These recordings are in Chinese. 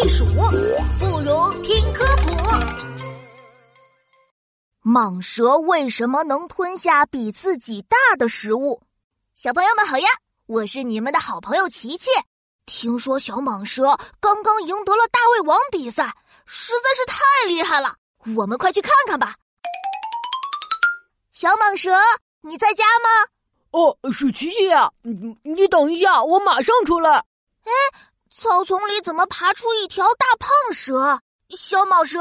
避暑，不如听科普。蟒蛇为什么能吞下比自己大的食物？小朋友们好呀，我是你们的好朋友琪琪。听说小蟒蛇刚刚赢得了大胃王比赛，实在是太厉害了，我们快去看看吧。小蟒蛇，你在家吗？哦，是琪琪呀，你你等一下，我马上出来。哎，草丛里怎么爬出一条大胖蛇？小蟒蛇，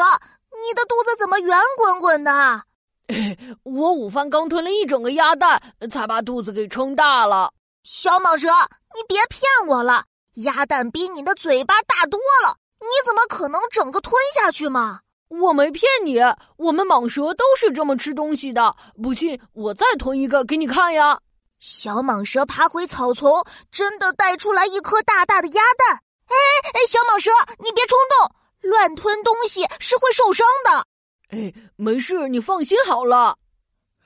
你的肚子怎么圆滚滚的？我午饭刚吞了一整个鸭蛋，才把肚子给撑大了。小蟒蛇，你别骗我了，鸭蛋比你的嘴巴大多了，你怎么可能整个吞下去嘛？我没骗你，我们蟒蛇都是这么吃东西的。不信，我再吞一个给你看呀。小蟒蛇爬回草丛，真的带出来一颗大大的鸭蛋。哎哎，小蟒蛇，你别冲动，乱吞东西是会受伤的。哎，没事，你放心好了。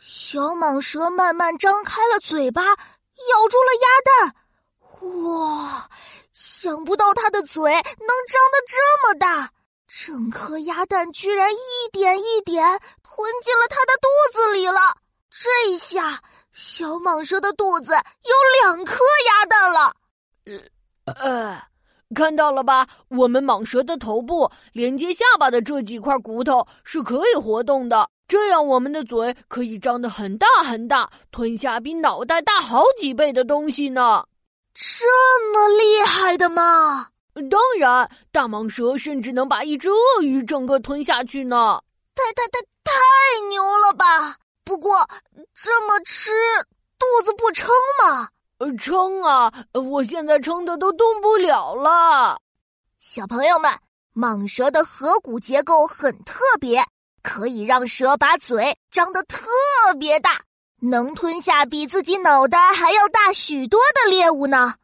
小蟒蛇慢慢张开了嘴巴，咬住了鸭蛋。哇，想不到它的嘴能张得这么大。整颗鸭蛋居然一点一点吞进了它的肚子里了，这下小蟒蛇的肚子有两颗鸭蛋了。呃呃，看到了吧？我们蟒蛇的头部连接下巴的这几块骨头是可以活动的，这样我们的嘴可以张得很大很大，吞下比脑袋大好几倍的东西呢。这么厉害的吗？当然，大蟒蛇甚至能把一只鳄鱼整个吞下去呢！太太太太牛了吧！不过这么吃肚子不撑吗？呃，撑啊！我现在撑的都动不了了。小朋友们，蟒蛇的颌骨结构很特别，可以让蛇把嘴张得特别大，能吞下比自己脑袋还要大许多的猎物呢。